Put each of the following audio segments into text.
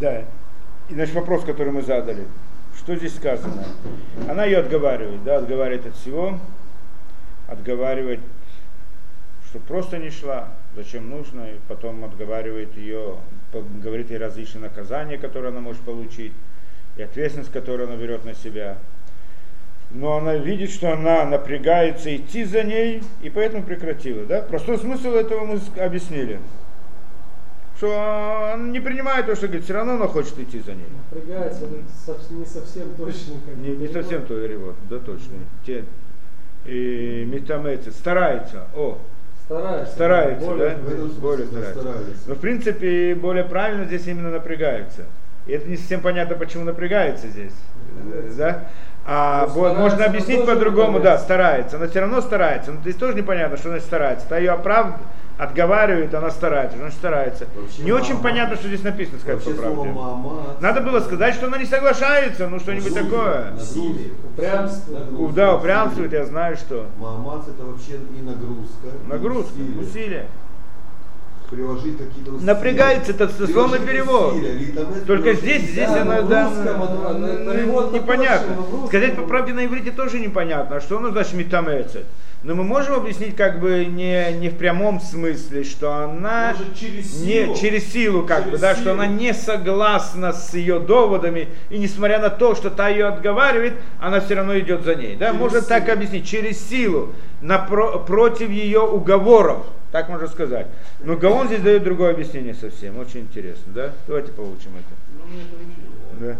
Да. И значит вопрос, который мы задали. Что здесь сказано? Она ее отговаривает, да, отговаривает от всего, отговаривает, что просто не шла, зачем нужно, и потом отговаривает ее, говорит ей различные наказания, которые она может получить, и ответственность, которую она берет на себя. Но она видит, что она напрягается идти за ней, и поэтому прекратила. Да? Простой смысл этого мы объяснили что он не принимает то, что говорит, все равно она хочет идти за ней. Напрягается, не совсем точно. Как не, не совсем то перевод, да точно. Те, и метамецы, старается, о, Старается. Старается, более, да? Более старается. старается. Но в принципе более правильно здесь именно напрягается. И это не совсем понятно, почему напрягается здесь. Напрягается. Да? А бо, можно объяснить по-другому, да, старается. Она все равно старается. Но здесь тоже непонятно, что она старается. Это ее оправдывает отговаривает, она старается, значит старается. Вообще не мама. очень понятно, что здесь написано, сказать по правде. Мама, Надо было сказать, что она не соглашается, ну что-нибудь такое. Упрямствует. Да, упрямствует, я знаю, что. Мамац это вообще и нагрузка. Нагрузка, усилие. усилие. Приложить какие-то усилия. Напрягается, это дословный перевод. Только здесь, здесь да, она, да, непонятно. Сказать по правде на иврите тоже непонятно. А что оно значит метамецет? Но мы можем объяснить как бы не, не в прямом смысле, что она Может, через силу, не, через силу как через бы, да, силу. что она не согласна с ее доводами, и несмотря на то, что та ее отговаривает, она все равно идет за ней. Да? Можно силу. так объяснить, через силу, напро- против ее уговоров, так можно сказать. Но Гаон здесь дает другое объяснение совсем, очень интересно. Да? Давайте получим это. Ну, да.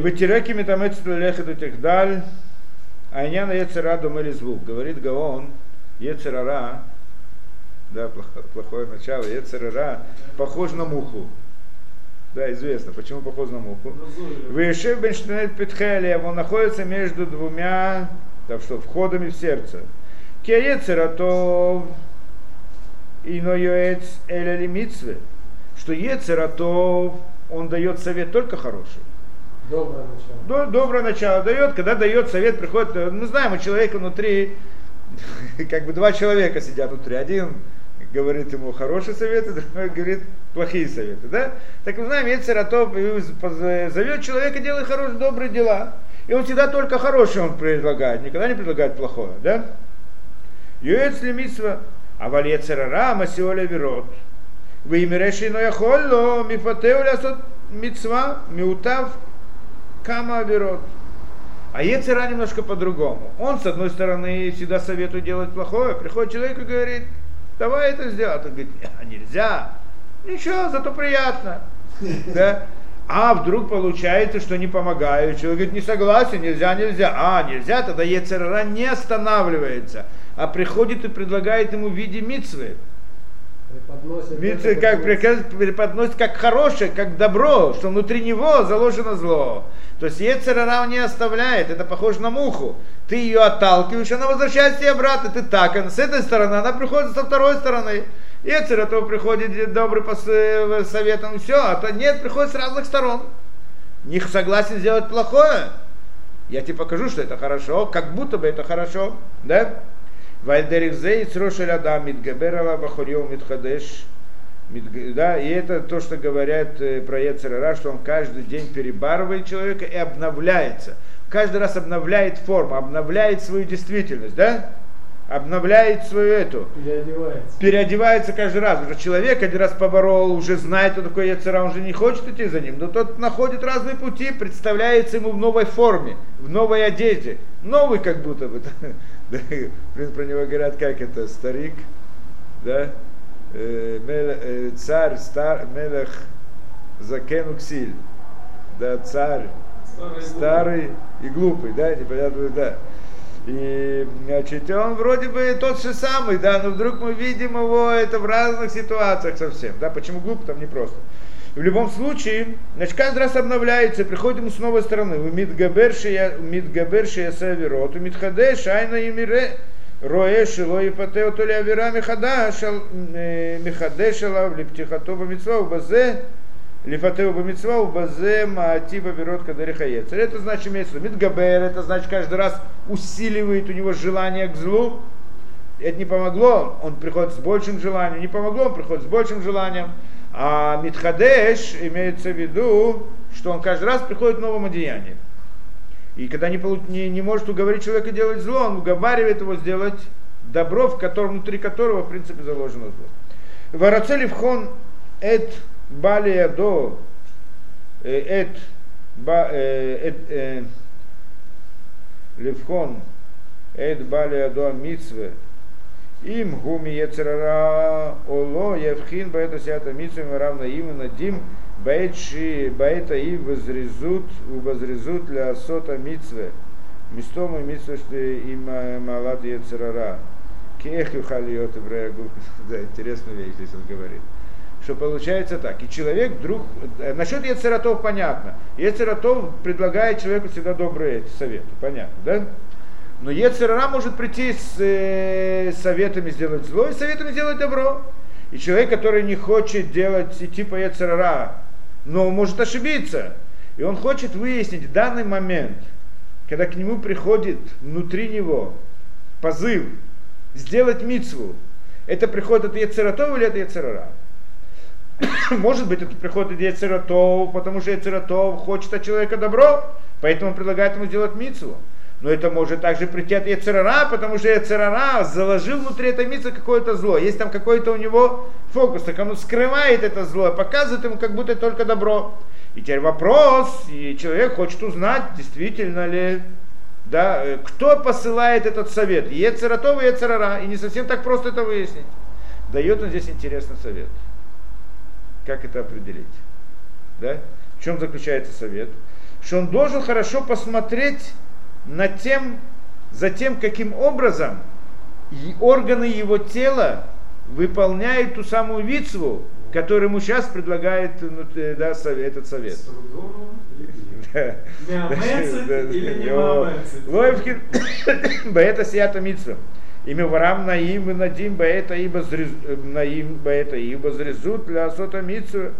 Вытираки метамецит лехет этих даль. Айняна Ецера думали звук. Говорит Гаон, Ецерара, да, плохое, плохое начало, Ецерара, похож на муху. Да, известно, почему похож на муху. Вышев Бенштенет Петхелия, он находится между двумя, так что, входами в сердце. Кеецера то ино йоец эля митцве, что Ецера то он дает совет только хороший. Доброе начало. Доброе начало дает, когда дает совет, приходит, э, мы знаем, у человека внутри, как бы два человека сидят внутри. Один говорит ему хорошие советы, другой говорит плохие советы. Да? Так мы знаем, Ецератов зовет человека делать хорошие, добрые дела. И он всегда только хорошее он предлагает, никогда не предлагает плохое. Да? Юэц лимитсва, а валецерара масиоля верот. Вы имереши но яхолло мифатеу лясот митцва миутав Кама Аверот. А Ецера немножко по-другому. Он, с одной стороны, всегда советует делать плохое. Приходит человек и говорит, давай это сделать. Он говорит, а нельзя. Ничего, зато приятно. Да? А вдруг получается, что не помогаю. Человек говорит, не согласен, нельзя, нельзя. А, нельзя, тогда Ецерара не останавливается, а приходит и предлагает ему в виде мицвы. Преподносит, как, преподносит как хорошее, как добро, что внутри него заложено зло. То есть Ецерара не оставляет, это похоже на муху. Ты ее отталкиваешь, она возвращается тебе обратно. Ты так, а с этой стороны, она приходит со второй стороны. Ецера то приходит добрый э, советом, все, а то нет, приходит с разных сторон. Не согласен сделать плохое. Я тебе покажу, что это хорошо, как будто бы это хорошо, да? Вальдерикзе и црошель адам мидгаберала бахурьев мидхадеш да, и это то, что говорят э, про Ецерара, что он каждый день перебарывает человека и обновляется. Каждый раз обновляет форму, обновляет свою действительность, да? Обновляет свою эту. Переодевается. Переодевается каждый раз. Уже человек один раз поборол, уже знает, кто такой Ецера, он же не хочет идти за ним. Но тот находит разные пути, представляется ему в новой форме, в новой одежде. Новый как будто бы. Да, про него говорят, как это, старик, да, Э, э, царь, стар, мелех, закен уксиль, да, царь, старый, старый и глупый, да, непонятно, да. И, значит, он вроде бы тот же самый, да, но вдруг мы видим его это в разных ситуациях совсем, да, почему глупый, там непросто. В любом случае, значит, каждый раз обновляется, приходим с новой стороны. У Мидгабершия Мидгабершия Саверот, у Мидхаде Шайна и Мире Роэ Шило и Патео Толи Авера Михада э, Михаде Шалав Лептихатова Мицва Базе Лифатеу Бамицва Базе Маатиба Берот Кадарихаецер. Это значит имеется в Мидгабер, это значит каждый раз усиливает у него желание к злу. Это не помогло, он приходит с большим желанием, не помогло, он приходит с большим желанием. А Митхадеш имеется в виду, что он каждый раз приходит в новом одеянии. И когда не, не, не может уговорить человека делать зло, он уговаривает его сделать добро, в котором, внутри которого, в принципе, заложено зло. Варацели вхон эт балия до эт эт левхон эт балия до мицве им гуми ецерара оло евхин баэта сята мицве равно им надим баэчи баэта и возрезут возрезут для сота мицве мистома мицве что им малат ецерара кех юхалиот да интересная вещь здесь он говорит что получается так. И человек вдруг... Насчет Ецератов понятно. Ецератов предлагает человеку всегда добрые советы. Понятно, да? Но Ецерара может прийти с э, советами сделать зло и советами сделать добро. И человек, который не хочет делать идти по Ецерара, но может ошибиться. И он хочет выяснить в данный момент, когда к нему приходит внутри него позыв сделать мицву, это приходит от Ецератова или от Ецерара? Может быть, это приходит от Ецератов, потому что Ецератов хочет от человека добро, поэтому предлагает ему сделать мицву. Но это может также прийти от Ецерара, потому что Ецерара заложил внутри этой мицы какое-то зло. Есть там какой-то у него фокус, так он скрывает это зло, показывает ему как будто только добро. И теперь вопрос, и человек хочет узнать, действительно ли, да, кто посылает этот совет. Ецератов и Ецерара, и не совсем так просто это выяснить. Дает он здесь интересный совет. Как это определить? Да? В чем заключается совет? Что он должен хорошо посмотреть над тем, за тем, каким образом органы его тела выполняют ту самую вицву, которую ему сейчас предлагает ну, да, этот совет. Лоевкин, баэта сията митсва. Имя варам наим и надим баэта ибо наим баэта ибо зрезут для сота митсва.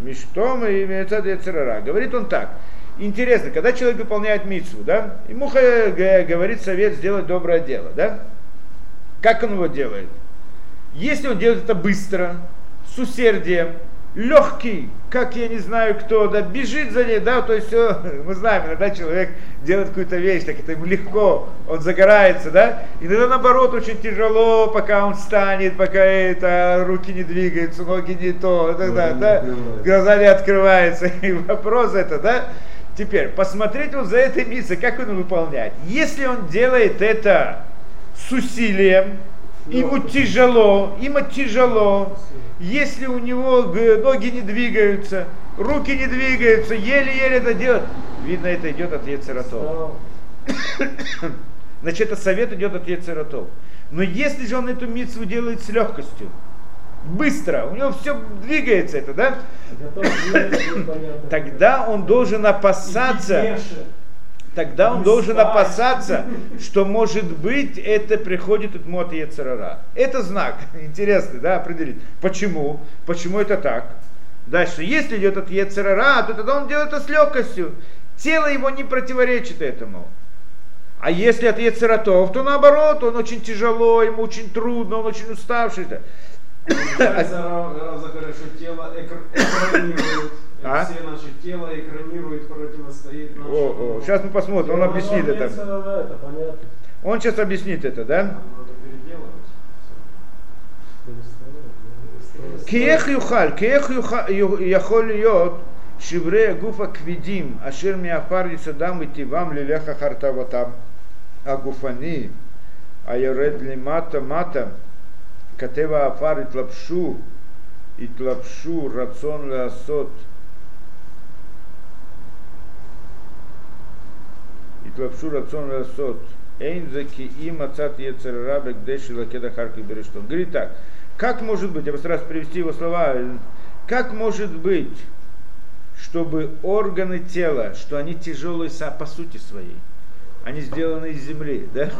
Миштом и имеется Говорит он так. Интересно, когда человек выполняет митсву, да, ему говорит совет сделать доброе дело, да? Как он его делает? Если он делает это быстро, с усердием, легкий, как я не знаю кто, да, бежит за ней, да, то есть мы знаем, иногда человек делает какую-то вещь, так это ему легко, он загорается, да, иногда наоборот очень тяжело, пока он встанет, пока это, руки не двигаются, ноги не то, и так далее, да, глаза не открываются, и вопрос это, да, Теперь, посмотреть вот за этой миссией, как он выполняет. Если он делает это с усилием, ему тяжело, ему тяжело, если у него ноги не двигаются, руки не двигаются, еле-еле это делает, видно, это идет от Ецератов. Значит, это совет идет от Ецератов. Но если же он эту митцву делает с легкостью, быстро, у него все двигается это, да? Тогда он должен опасаться, тогда он должен опасаться, что может быть это приходит от Мота Ецарара. Это знак, интересный, да, определить. Почему? Почему это так? Дальше, если идет от Ецарара, то тогда он делает это с легкостью. Тело его не противоречит этому. А если от Ецератов, то наоборот, он очень тяжело, ему очень трудно, он очень уставший. Гораздо хорошо тело экранирует. А? Все наши тело экранирует, противостоит нашему. О. Сейчас мы посмотрим, он объяснит это. Он сейчас объяснит это, да? Кех юхаль, кех яхоль йот, шивре гуфа квидим, ашир миафар исадам и тивам лилеха хартаватам, агуфани, айоред лимата мата, мата כתב העפר התלבשו, התלבשו רצון לעשות, התלבשו רצון לעשות, אין זה כי אם מצאת יצר רע בכדי שלקד אחר כך бережет. Он говорит так, как может быть, я постараюсь привести его слова, как может быть, чтобы органы тела, что они тяжелые по сути своей, они сделаны из земли, да?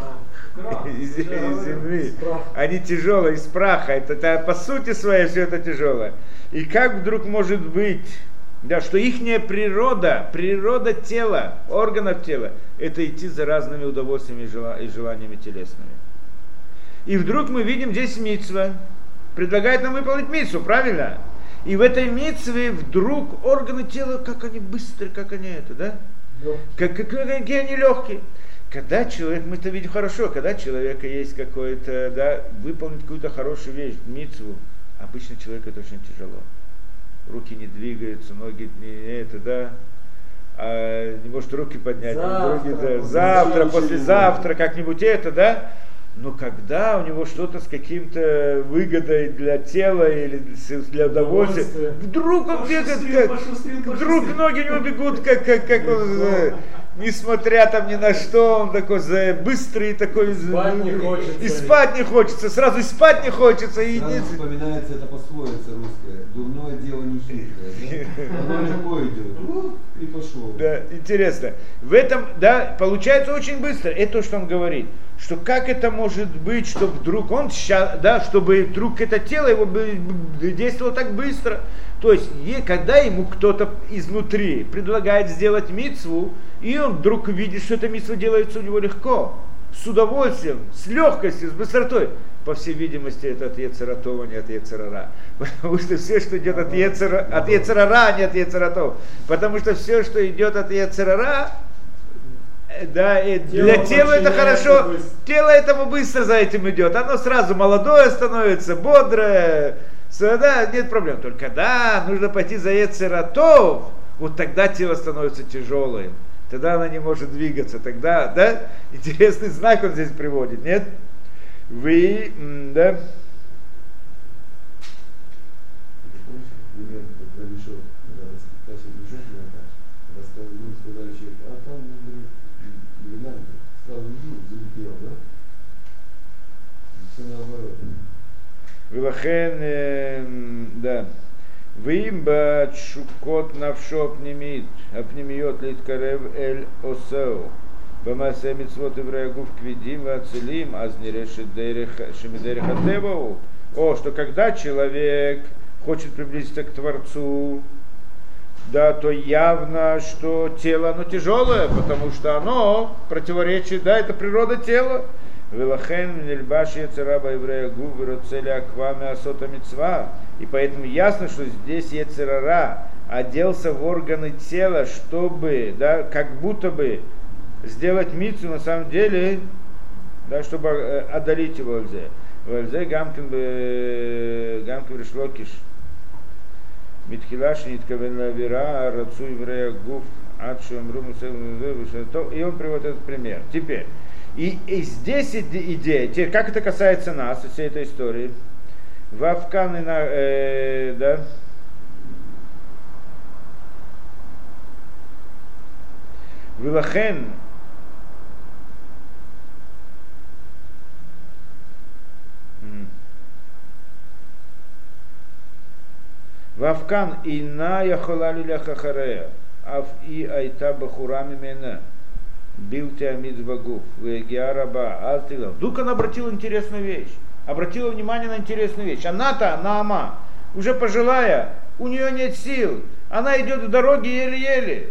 А, из, из земли. Они тяжелые, из праха. Это, это по сути своей все это тяжелое. И как вдруг может быть, да, что их природа, природа тела, органов тела, это идти за разными удовольствиями и желаниями телесными. И вдруг мы видим здесь митсва, предлагает нам выполнить митсу, правильно? И в этой митве вдруг органы тела, как они быстрые, как они это, да? Как, как, какие они легкие. Когда человек, мы это видим хорошо, когда у человека есть какой-то, да, выполнить какую-то хорошую вещь, митцву, обычно человеку это очень тяжело. Руки не двигаются, ноги не это, да, а не может руки поднять, завтра, други, да, завтра послезавтра, как-нибудь это, да, но когда у него что-то с каким-то выгодой для тела или для удовольствия, вдруг он бегает, как, вдруг ноги у него бегут, как, как, как он, несмотря там ни на что, он такой за, быстрый такой. Спать не хочется. И спать не хочется, сразу и спать не хочется. И сразу вспоминается это пословица русская. Дурное дело не хитрое. Да? Оно легко идет. И пошел. Да, интересно. В этом, да, получается очень быстро. Это то, что он говорит что как это может быть, что вдруг он сейчас, да, чтобы вдруг это тело его действовало так быстро. То есть, когда ему кто-то изнутри предлагает сделать мицву, и он вдруг видит, что эта мицва делается у него легко, с удовольствием, с легкостью, с быстротой, по всей видимости, это от Ецератова, не от Ецерара. Потому что все, что идет от, Ецера, от Ецерара, а не от Ецератов. Потому что все, что идет от Ецерара, да, и для тела это хорошо, быстро. тело этому быстро за этим идет, оно сразу молодое становится, бодрое, да, нет проблем. Только да, нужно пойти за Ецератов, вот тогда тело становится тяжелым, тогда оно не может двигаться, тогда, да, интересный знак он здесь приводит, нет? Вы, да, Велахен, эм, да. Вимба чукот навшо пнемит, апнемиот литкарев эль осеу. Бамасе митцвот евреягув квидим вацелим, азнерешедерехатевау. О, что когда человек хочет приблизиться к Творцу, да, то явно, что тело, оно тяжелое, потому что оно противоречит, да, это природа тела. Велахен нельбаш яцераба еврея губера целя аквами асота мецва. И поэтому ясно, что здесь яцерара оделся в органы тела, чтобы, да, как будто бы сделать мицу на самом деле, да, чтобы э, одолеть его Альзе. Вальзе гамкин гамкин решлокиш. Митхилаш ниткавен лавира, рацу еврея гуф, адшу амру И он приводит этот пример. Теперь, и, и здесь идея, теперь, как это касается нас, всей этой истории, Вавкан и на, э, да, Вилахен, Вавкан и на яхолали ляхахарея, ав и айта бахурами мена. Бил Теамид Багуф, Геараба, Алтила. Вдруг она обратила интересную вещь. Обратила внимание на интересную вещь. Она-то, Наама, уже пожилая, у нее нет сил. Она идет в дороге еле-еле.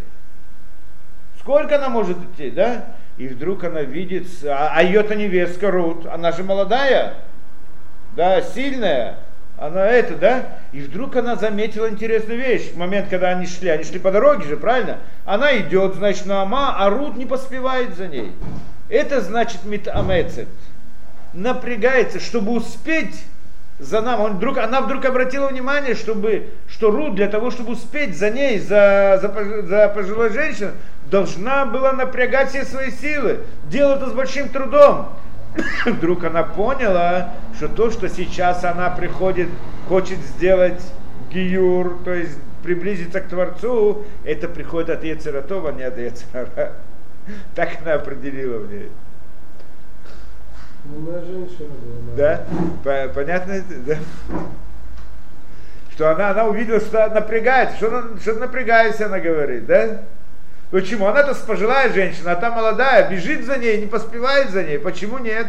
Сколько она может идти, да? И вдруг она видит, а, а ее-то невестка Рут, она же молодая, да, сильная, она это, да? И вдруг она заметила интересную вещь. В момент, когда они шли, они шли по дороге же, правильно? Она идет, значит, на Ама, а Рут не поспевает за ней. Это значит митамецет. Напрягается, чтобы успеть за нам. Он вдруг, она вдруг обратила внимание, чтобы, что Рут для того, чтобы успеть за ней, за, за, за пожилой женщиной, должна была напрягать все свои силы. Делать это с большим трудом. вдруг она поняла, что то, что сейчас она приходит, хочет сделать гиюр, то есть приблизиться к Творцу, это приходит от Ецератова, а не от Ецерара. Так она определила мне. Умная женщина была. Да? Понятно это? Да? Что она, она увидела, что напрягается, что, она, что напрягается, она говорит, да? Почему? Она-то пожилая женщина, а та молодая, бежит за ней, не поспевает за ней. Почему нет?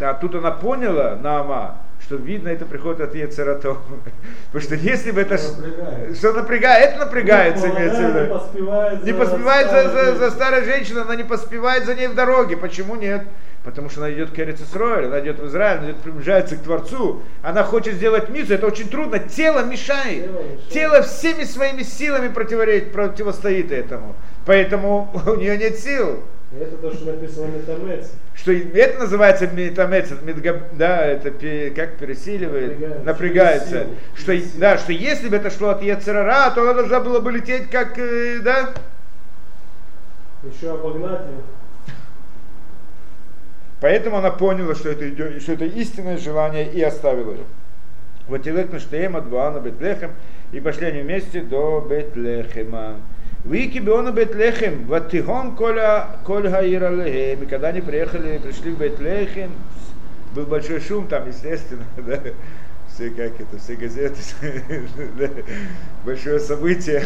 А тут она поняла, Наама, что видно, это приходит от Ецератов. Потому что если бы это... Напрягает. Что напрягает? Это напрягается, ну, имеется в виду. Не поспевает, не поспевает за, за, за старой женщиной, она не поспевает за ней в дороге. Почему нет? Потому что она идет к Эрицесройль, она идет в Израиль, она идет, приближается к Творцу. Она хочет сделать мицу, это очень трудно. Тело мешает. Тело. Тело всеми своими силами противоречит, противостоит этому. Поэтому у нее нет сил. И это то, что написано Метамец. Что это называется метамец, да, это как пересиливает, Напрягается. напрягается. Что, да, что если бы это шло от Ецерара, то она должна была бы лететь как, э, да, Еще обогнать ее. Поэтому она поняла, что это, идет, что это истинное желание и оставила ее. Вот Илек Наштеем от Буана Бетлехем и пошли они вместе до Бетлехема. Вики Биона Бетлехем, Ватихом Коля Кольга Иралехем. И когда они приехали, пришли в Бетлехем, был большой шум там, естественно, да, все как это, все газеты, большое событие.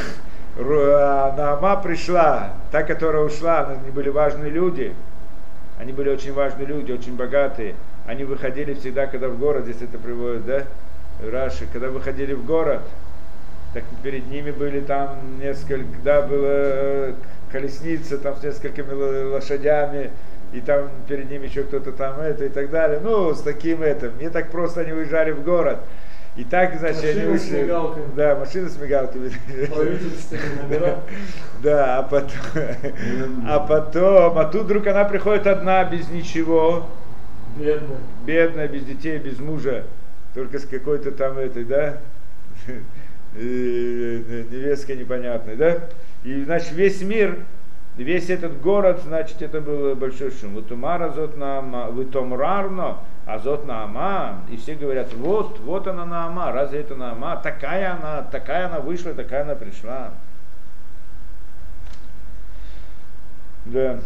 А Наама пришла, та, которая ушла, они были важные люди, они были очень важные люди, очень богатые. Они выходили всегда, когда в город, здесь это приводит, да, Раши, когда выходили в город, так перед ними были там несколько, да, была колесница там с несколькими лошадями, и там перед ними еще кто-то там это и так далее. Ну, с таким этим. Не так просто они уезжали в город. И так, значит, они Машины с вышли. мигалками. Да, машины с мигалками. Номера. Да, а потом, а потом, а тут вдруг она приходит одна, без ничего, Бедная. бедная, без детей, без мужа, только с какой-то там этой, да, невесткой непонятной, да, и, значит, весь мир, весь этот город, значит, это был большой шум. Вот умара зот наама, вы том рарно, а зот наама, и все говорят, вот, вот она наама, разве это наама, такая она, такая она вышла, такая она пришла. Да.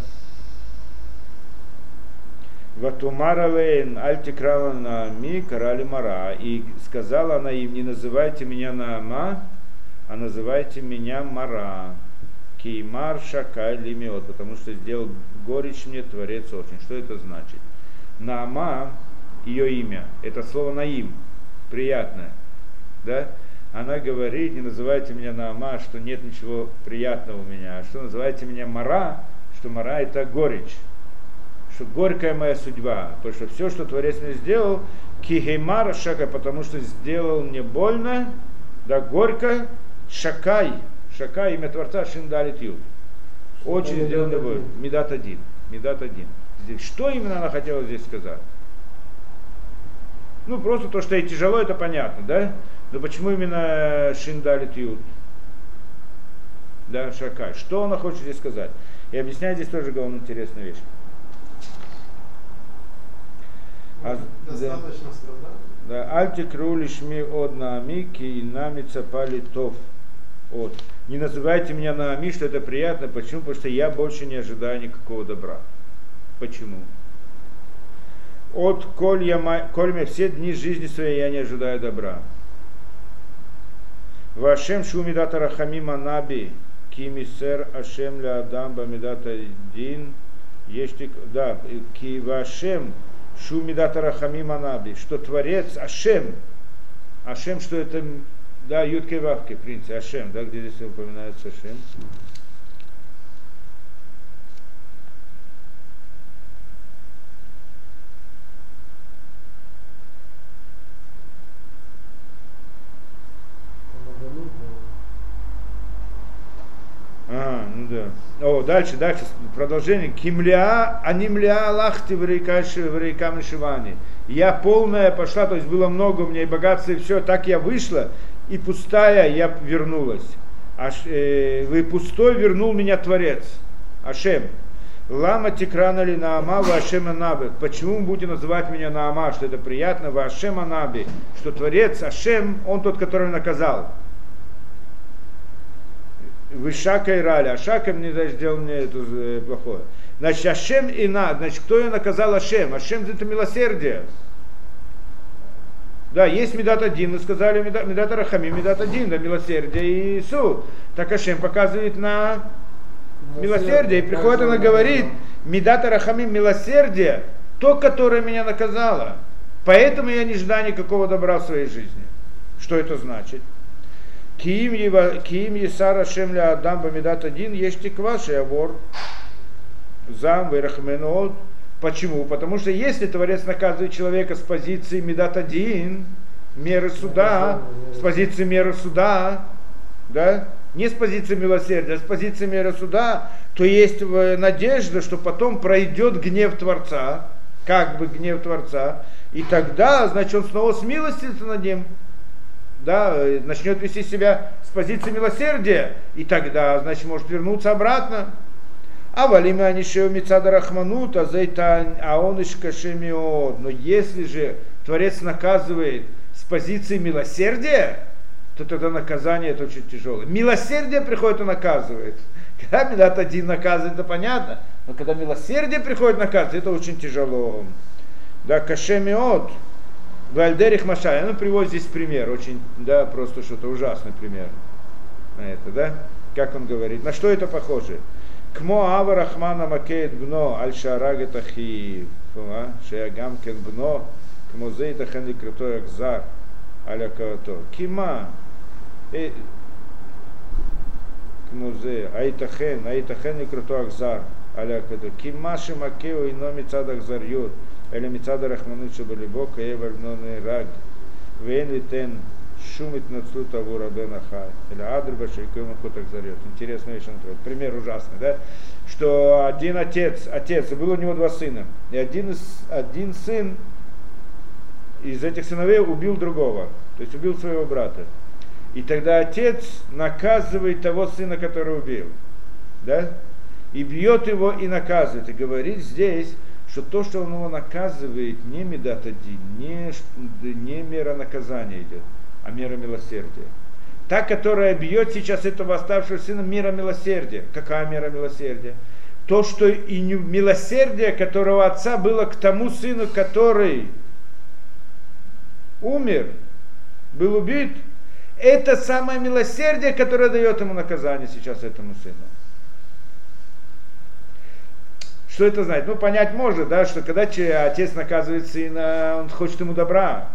Ватумара лейн альтикрала наами карали мара. И сказала она им, не называйте меня Наама, а называйте меня Мара. Кеймар шакай лимиот, потому что сделал горечь мне Творец очень. Что это значит? Наама, ее имя, это слово наим, приятное. Да? Она говорит, не называйте меня Наама, что нет ничего приятного у меня, а что называйте меня Мара, что Мара это горечь что горькая моя судьба, потому что все, что Творец мне сделал, кихеймар шака, потому что сделал мне больно, да горько, шакай, шакай, имя Творца, шиндалит ют. Очень сделал мне больно. Медат один. Медат один. Что именно она хотела здесь сказать? Ну, просто то, что ей тяжело, это понятно, да? Но почему именно шиндалит ют? Да, шакай. Что она хочет здесь сказать? И объясняет здесь тоже главную интересную вещь. А, да. Достаточно страдал. Да, альтикру лишми от наамики и нами цапали тов. От. Не называйте меня наами, что это приятно. Почему? Потому что я больше не ожидаю никакого добра. Почему? От коль я, ма- коль я все дни жизни своей я не ожидаю добра. Вашем шумидата рахамима наби, кимисер ашем ля адам бамидата дин, ештик, да, ки вашем шумидата рахамима наби, что Творец Ашем, Ашем, что это, да, Ютке Вавке, в Ашем, да, где здесь упоминается Ашем. Обогнуть, наверное. А, ну да. О, дальше, дальше, продолжение. Кимля, анимля лахти в рейкам Шивани. Я полная пошла, то есть было много у меня и богатства, и все, так я вышла, и пустая я вернулась. Аш, э, вы пустой вернул меня Творец, Ашем. Лама тикрана ли Наама ва Ашем Анаби. Почему вы будете называть меня Наама, что это приятно, ва Ашем Анаби, что Творец Ашем, он тот, который наказал. Вы Шака и Рали, а мне значит, сделал мне это э, плохое. Значит, Ашем и на, значит, кто я наказал Ашем? Ашем это милосердие. Да, есть Медат один, мы сказали Медат, медат Рахами, Медат один, да, милосердие и суд. Так Ашем показывает на милосердие, и приходит она говорит, Медат Рахами, милосердие, то, которое меня наказало. Поэтому я не ждаю никакого добра в своей жизни. Что это значит? Киим Есара Шемля Адам Бамидат один, есть тиква, вор, зам, вирахменот, Почему? Потому что если Творец наказывает человека с позиции Медат один, меры суда, с позиции меры суда, да, не с позиции милосердия, а с позиции меры суда, то есть надежда, что потом пройдет гнев Творца, как бы гнев Творца, и тогда, значит, он снова смилостится над ним, да, начнет вести себя с позиции милосердия, и тогда, значит, может вернуться обратно. А валима анишеу мицада рахманута, зайта аонышка шемиот. Но если же Творец наказывает с позиции милосердия, то тогда наказание это очень тяжелое. Милосердие приходит и наказывает. Когда Медат один наказывает, это понятно. Но когда милосердие приходит наказывать, это очень тяжело. Да, кашемиот, Вальдерих Машаль, она приводит здесь пример, очень, да, просто что-то ужасный пример на это, да? Как он говорит, на что это похоже? Кмо ава рахмана макеет бно аль шарага тахиев, а? шеягам кен бно, кмо зейта хани крутой акзар, аля кавато. Кима, э, кмо зе, айтахен, айтахен и крутой акзар, аля кавато. Кима шимакеу и номи цадак зарьют, Эля митада рахманут шабалибо каев альноны раг. Вейн витен шумит нацлу того рабена хай. Или адрба шейкоем хутак зарет. Интересная вещь, Анатолий. Пример ужасный, да? Что один отец, отец, было у него два сына. И один, из один сын из этих сыновей убил другого. То есть убил своего брата. И тогда отец наказывает того сына, который убил. Да? И бьет его и наказывает. И говорит здесь, что то, что он его наказывает, не медатадин, не, не мера наказания идет, а мера милосердия. Та, которая бьет сейчас этого оставшего сына, мера милосердия. Какая мера милосердия? То, что и милосердие, которого отца было к тому сыну, который умер, был убит – это самое милосердие, которое дает ему наказание сейчас этому сыну. Что это значит? Ну, понять можно, да, что когда отец наказывает сына, он хочет ему добра.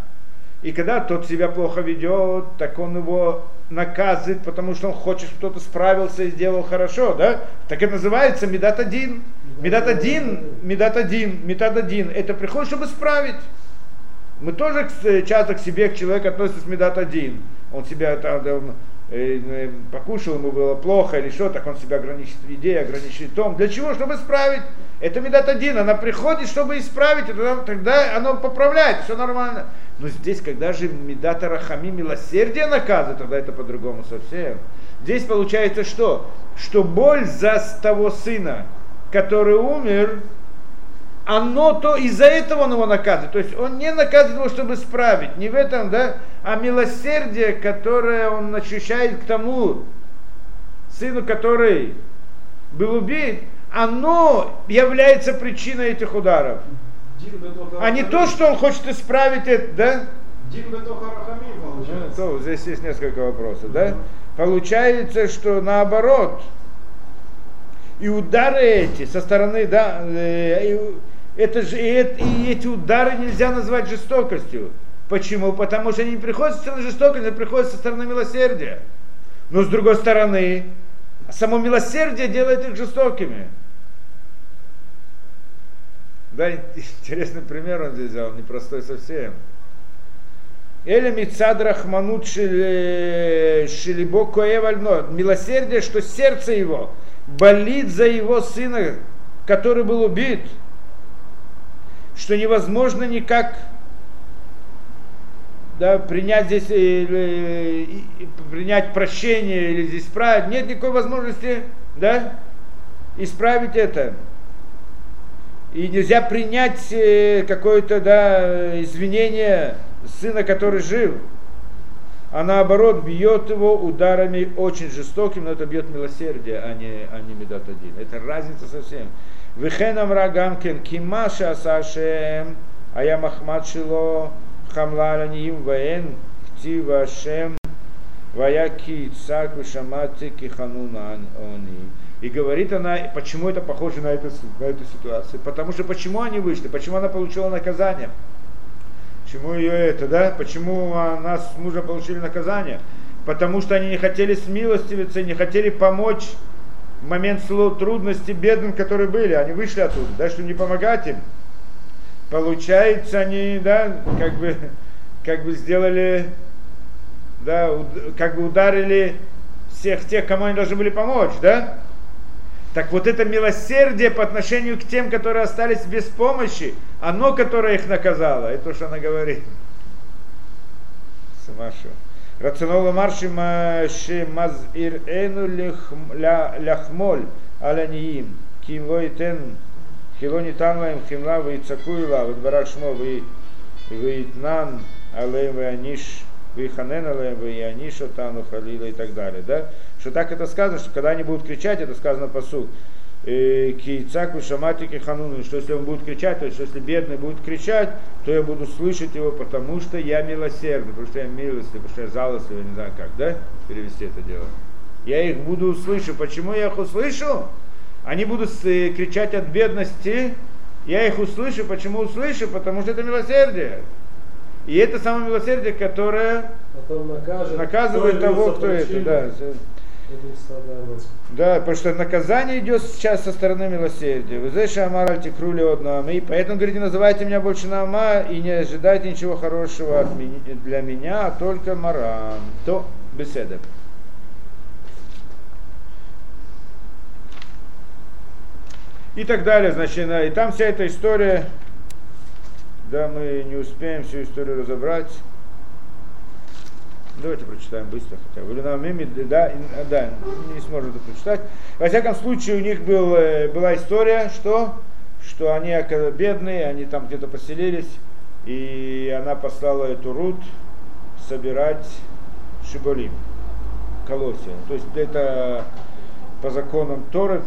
И когда тот себя плохо ведет, так он его наказывает, потому что он хочет, чтобы кто-то справился и сделал хорошо, да? Так это называется медат один. Медат один, медат один, медат один. Это приходит, чтобы исправить. Мы тоже часто к себе, к человеку относимся с медат один он себя там, э, э, покушал, ему было плохо или что, так он себя ограничит в еде, ограничит в том. Для чего? Чтобы исправить. Это медат один, она приходит, чтобы исправить, тогда, тогда оно поправляет, все нормально. Но здесь, когда же медата рахами милосердие наказывает, тогда это по-другому совсем. Здесь получается что? Что боль за того сына, который умер, оно то из-за этого он его наказывает. То есть он не наказывает его, чтобы исправить, не в этом, да, а милосердие, которое он ощущает к тому сыну, который был убит, оно является причиной этих ударов. А не то, что он хочет исправить это, да? Ну, то, здесь есть несколько вопросов, да? Получается, что наоборот, и удары эти со стороны, да, э, это же, и, и эти удары нельзя назвать жестокостью. Почему? Потому что они не приходят со стороны жестокости, они приходят со стороны милосердия. Но с другой стороны, само милосердие делает их жестокими. Да, интересный пример он здесь взял, непростой совсем. Эля мицад рахманут шилибо коевально. Милосердие, что сердце его болит за его сына, который был убит – что невозможно никак да, принять здесь или, принять прощение или здесь исправить. Нет никакой возможности да, исправить это и нельзя принять э, какое-то да, извинение сына, который жил, а наоборот бьет его ударами очень жестоким, но это бьет милосердие, а не, а не медатадин. Это разница совсем. Вихенам рагамкин кимаша асашем, а я махмад шило хамлаланим ваен ктива ваяки цак вишамати киханунан они. И говорит она, почему это похоже на эту, на эту ситуацию. Потому что почему они вышли, почему она получила наказание. Почему ее это, да? Почему она с мужа получили наказание? Потому что они не хотели смилостивиться, не хотели помочь в момент трудности бедным, которые были. Они вышли оттуда, да, чтобы не помогать им. Получается, они, да, как бы, как бы сделали, да, как бы ударили всех тех, кому они должны были помочь, да? Так вот это милосердие по отношению к тем, которые остались без помощи, оно, которое их наказало, это что она говорит. Сумашу. Рационола марши мазир эну ляхмоль аланиим. Килоитен хилони танлаем химла вицакуила вдбарак шмо вы виитнан алейм ваниш виханен алейм ваниш отану халила и так далее. Да? Что так это сказано, что когда они будут кричать, это сказано по су. Кийцаку шаматики хануну, что если он будет кричать, то есть если бедный будет кричать, то я буду слышать его, потому что я милосердный, потому что я милостный, потому что я жалостливый, не знаю как, да, перевести это дело. Я их буду услышать. Почему я их услышу? Они будут э, кричать от бедности, я их услышу. Почему услышу? Потому что это милосердие. И это самое милосердие, которое накажет. наказывает кто того, кто это. Да. Да, потому что наказание идет сейчас со стороны милосердия. Вы знаете, Амар альтикрули от Наамы. Поэтому, говорит, не называйте меня больше Наама и не ожидайте ничего хорошего для меня, а только Марам. То беседа. И так далее, значит, и там вся эта история, да, мы не успеем всю историю разобрать. Давайте прочитаем быстро хотя бы. Мими, да, и- да, не сможем это прочитать. Во всяком случае, у них был, э, была история, что, что они бедные, они там где-то поселились, и она послала эту Рут собирать шиболим, колосья. То есть это по законам Торы,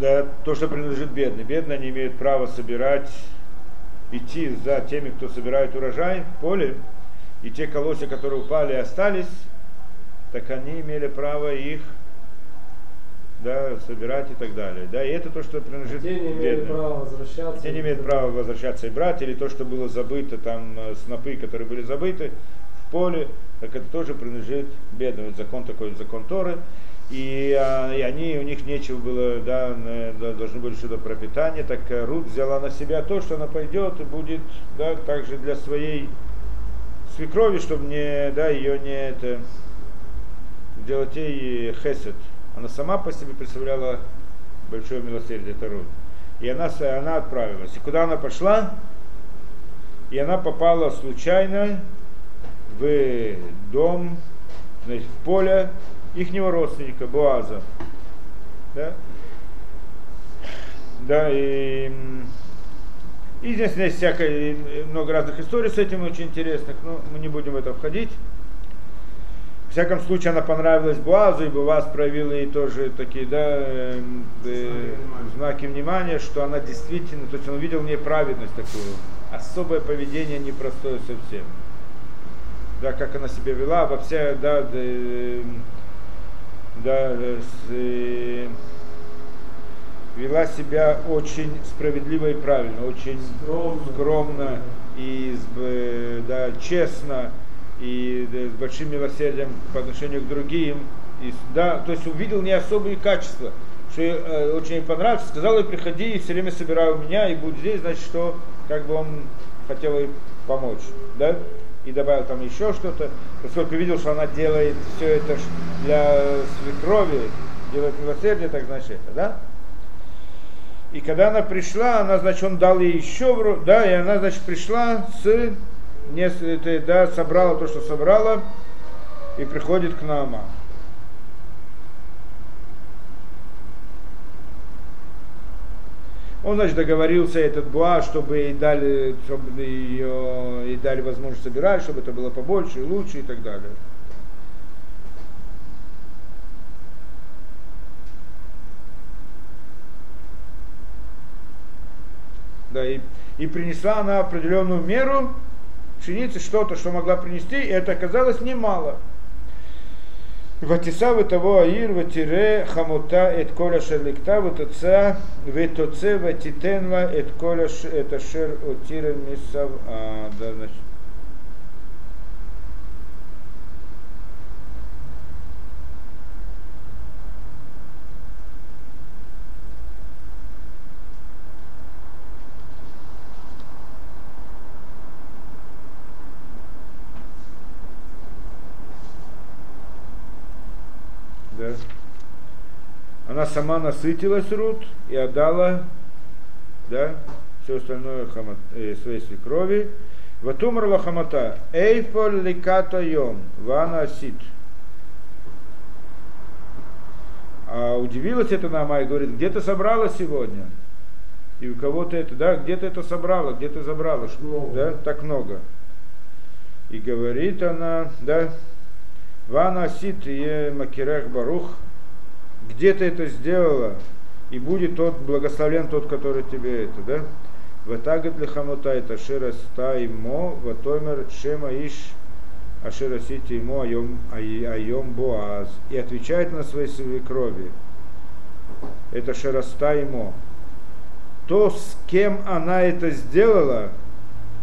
да, то, что принадлежит бедным. Бедные не имеют права собирать идти за теми, кто собирает урожай в поле, и те колосья, которые упали и остались, так они имели право их да, собирать и так далее. Да, и это то, что принадлежит Те не имеют бедным. права возвращаться. Те не имеют права возвращаться и брать, или то, что было забыто, там э, снопы, которые были забыты в поле, так это тоже принадлежит бедным. Это закон такой, закон Торы. И, а, и они, у них нечего было, да, должны были что-то пропитание, так э, Рут взяла на себя то, что она пойдет и будет, да, также для своей свекрови, чтобы не, да, ее не это, сделать ей хесед. Она сама по себе представляла большое милосердие, это Рут. И она, она отправилась. И куда она пошла? И она попала случайно в дом, значит, в поле ихнего родственника Боаза. Да? Да, и, и здесь есть всякое, много разных историй с этим очень интересных, но мы не будем в это входить. В всяком случае, она понравилась Буазу, и Буаз проявил ей тоже такие, да, эм, э, знаки внимания, что она действительно, то есть он увидел в ней праведность такую, особое поведение непростое совсем. Да, как она себя вела, во вся, да, да, эм, да, э, с, э, вела себя очень справедливо и правильно, очень Скромно. скромно и с- э, да, честно и да, с большим милосердием по отношению к другим. И, да, то есть увидел не особые качества, что ей, э, очень ей понравилось, сказал ей, приходи и все время собирай у меня и будь здесь, значит, что как бы он хотел ей помочь, да, и добавил там еще что-то, поскольку видел, что она делает все это для свекрови, делает милосердие, так значит это, да? И когда она пришла, она, значит, он дал ей еще, да, и она, значит, пришла с, не, это, да, собрала то, что собрала, и приходит к нам. Он, значит, договорился, этот Буа, чтобы ей дали, чтобы ее, ей дали возможность собирать, чтобы это было побольше и лучше и так далее. Да, и, и принесла она определенную меру пшеницы, что-то, что могла принести, и это оказалось немало. Ватисав это Аир, ватире хамута эт коля шерликта, ватоца, ватоце ватитенла эт коля это шер отирен мисав. А, да, значит, Она сама насытилась Рут и отдала да, все остальное хамат, э, своей свекрови. Ватумрла хамата. Эйфоль ликата йом. Вана сит. А удивилась это Нама и говорит, где ты собрала сегодня? И у кого ты это, да, где ты это собрала, где ты забрала, Много. да, так много. И говорит она, да, Вана сит е макирех барух, где ты это сделала, и будет тот благословен тот, который тебе это, да? Ватагат лихамутай ташира ста имо, ватомер шема иш ашира сити имо айом, ай- айом боаз. И отвечает на своей свекрови. Это шераста имо. То, с кем она это сделала,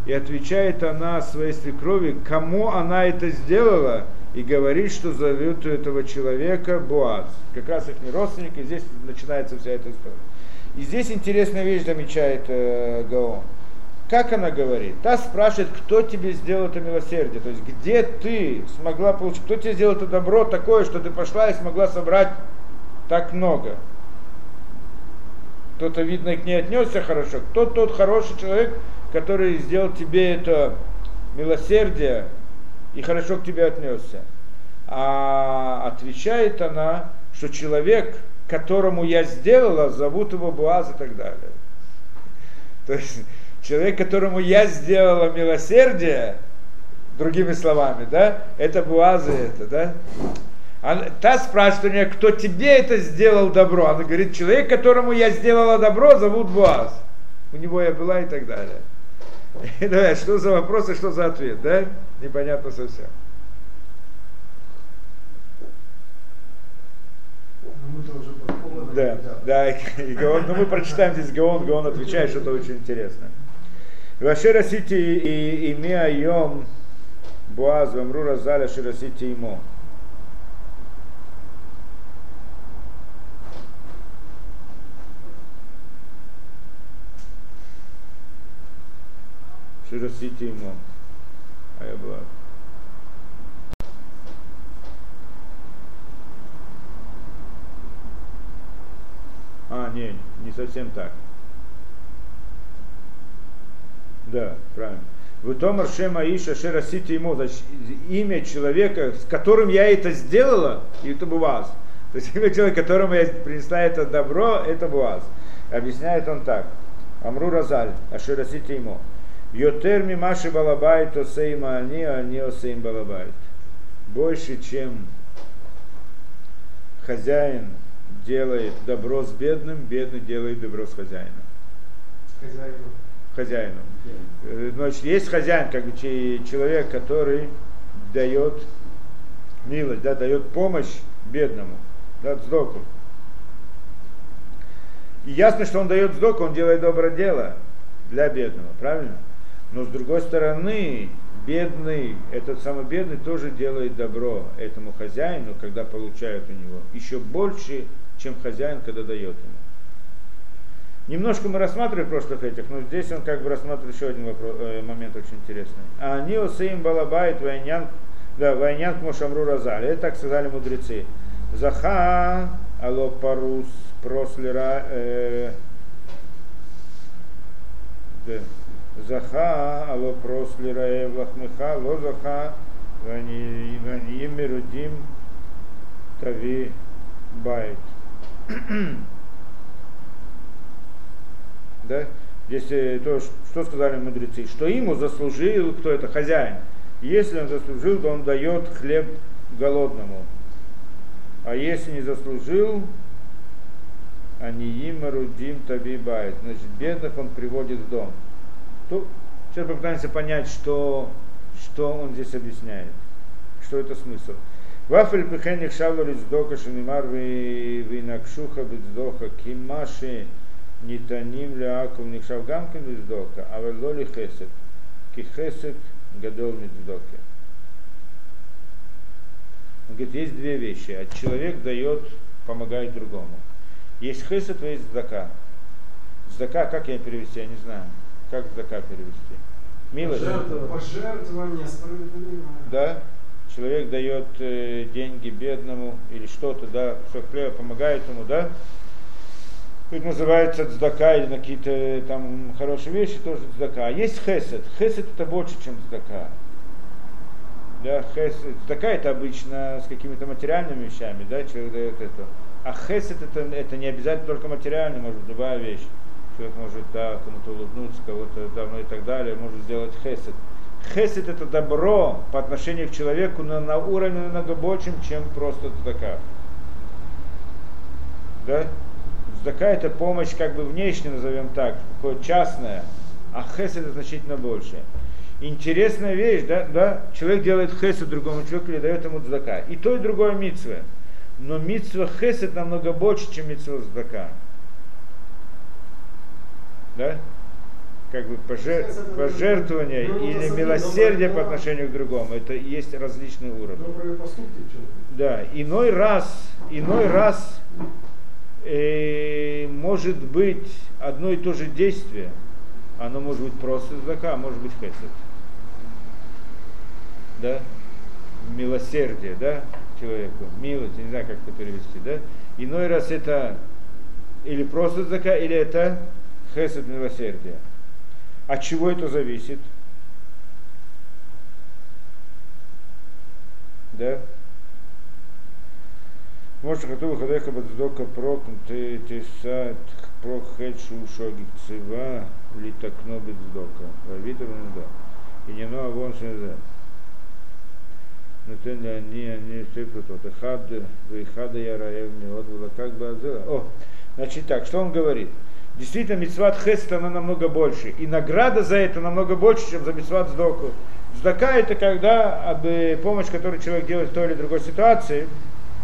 и отвечает она своей свекрови, кому она это сделала, и говорит, что зовет этого человека Буаз. Как раз их родственник, и здесь начинается вся эта история. И здесь интересная вещь замечает э, Гаон. Как она говорит? Та спрашивает, кто тебе сделал это милосердие, то есть где ты смогла получить, кто тебе сделал это добро такое, что ты пошла и смогла собрать так много. Кто-то, видно, к ней отнесся хорошо, кто тот хороший человек, который сделал тебе это милосердие и хорошо к тебе отнесся. А отвечает она, что человек, которому я сделала, зовут его Буаз и так далее. То есть человек, которому я сделала милосердие, другими словами, да, это Буазы это, да. Она, та спрашивает у нее, кто тебе это сделал добро. Она говорит, человек, которому я сделала добро, зовут Буаз. У него я была и так далее. Давай, что за вопрос и что за ответ, да? Непонятно совсем. Ну. Да, да, и Гаон, ну мы прочитаем здесь Гаон, Гаон отвечает что-то очень интересное. Вашера сити и имя йом Буаз, вамру разаля ширасити ему. Ширасити ему. Я была. А, не, не совсем так. Да, правильно. В Томар Шема Иша Шерасити ему, значит, имя человека, с которым я это сделала, и это Буаз. То есть имя человека, которому я принесла это добро, это Буаз. Объясняет он так. Амру Разаль, Ашерасити ему. Йотер мимаши балабайт осейма ани, ани осейм балабайт. Больше, чем хозяин делает добро с бедным, бедный делает добро с хозяином. Хозяину. Хозяину. Значит, есть хозяин, как бы че- человек, который дает милость, да, дает помощь бедному, да, сдоку. И ясно, что он дает сдоку, он делает доброе дело для бедного, правильно? Но с другой стороны, бедный, этот самый бедный тоже делает добро этому хозяину, когда получает у него, еще больше, чем хозяин, когда дает ему. Немножко мы рассматривали прошлых этих, но здесь он как бы рассматривает еще один вопрос, э, момент очень интересный. А они осеим балабайт вайнян, да, вайнян к Мошамру Разали. Это так сказали мудрецы. Заха алло парус прослера э, да. Заха алло прослера э, влахмеха ло заха мерудим תביא בית. да, здесь то, что сказали мудрецы, что ему заслужил, кто это, хозяин. Если он заслужил, то он дает хлеб голодному. А если не заслужил, עניים מרודים תביא בית. Значит, бедных он приводит в дом. То сейчас попытаемся понять, что, что он здесь объясняет, что это смысл. Вафель пихених шавла рецдока шанимар винакшуха бецдоха кимаши нитаним ляков нихшав гамкин бецдока, а вэллоли хесед, ки хесед гадол мецдоке. Он говорит, есть две вещи. А человек дает, помогает другому. Есть хесед, есть здака. Здака, как я перевести, я не знаю. Как здака перевести? Милость. Пожертвование справедливое. Да? человек дает э, деньги бедному или что-то, да, кусок хлеба, помогает ему, да, это называется цдака или на какие-то там хорошие вещи тоже цдака. А есть хесед. Хесед это больше, чем цдака. Да, хесед. Цдака это обычно с какими-то материальными вещами, да, человек дает это. А хесед это, это не обязательно только материальный, может быть, любая вещь. Человек может, да, кому-то улыбнуться, кого-то давно и так далее, может сделать хесед. Хесед это добро по отношению к человеку на, на уровне намного большим, чем просто цдака. Да? Цдака это помощь как бы внешняя, назовем так, такое частная, а хесед это значительно больше. Интересная вещь, да, да, человек делает хесед другому человеку или дает ему цдака. И то, и другое митсва. Но митсва хесед намного больше, чем митсва цдака. Да? Как бы пожер... пожертвование Ну, или милосердие по отношению к другому. Это есть различные уровни. Да, иной раз, иной раз э, может быть одно и то же действие, оно может быть просто зака, а может быть хесед. Да? Милосердие, да, человеку, милость, не знаю, как это перевести, да? Иной раз это или просто зака, или это хесед милосердие. От чего это зависит? Да? Может, хату хадеха бацдока прок, ты тесат прок хедшу шоги цива, литакно бацдока. Вавитер да. И не но авон шезе. נותן לעני, אני אוסיף אותו. אחד ואחד היה רעב מאוד ולקח בעזרה. О, значит так, что он говорит? Действительно, мецват хест, она намного больше. И награда за это намного больше, чем за мецват сдоку. Сдака это когда э, помощь, которую человек делает в той или другой ситуации,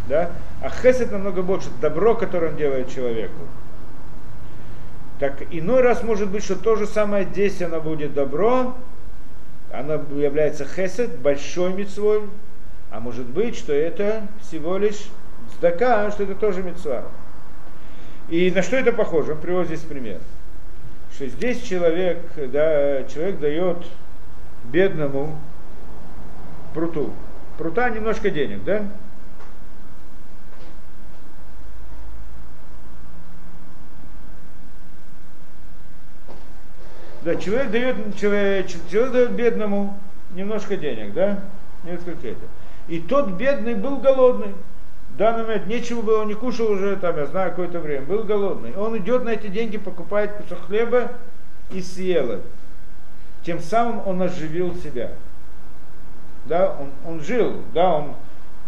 да? а хесед намного больше, добро, которое он делает человеку. Так иной раз может быть, что то же самое здесь оно будет добро, оно является хесед, большой мецвой, а может быть, что это всего лишь сдака, что это тоже мецва. И на что это похоже? Он приводит здесь пример. Что здесь человек, да, человек дает бедному пруту. Прута немножко денег, да? Да, человек дает, человек, человек дает бедному немножко денег, да? Несколько это. И тот бедный был голодный. В данный момент нечего было, он не кушал уже, там, я знаю, какое-то время, был голодный. Он идет на эти деньги, покупает кусок хлеба и съел их. Тем самым он оживил себя. Да, он, он жил, да, он,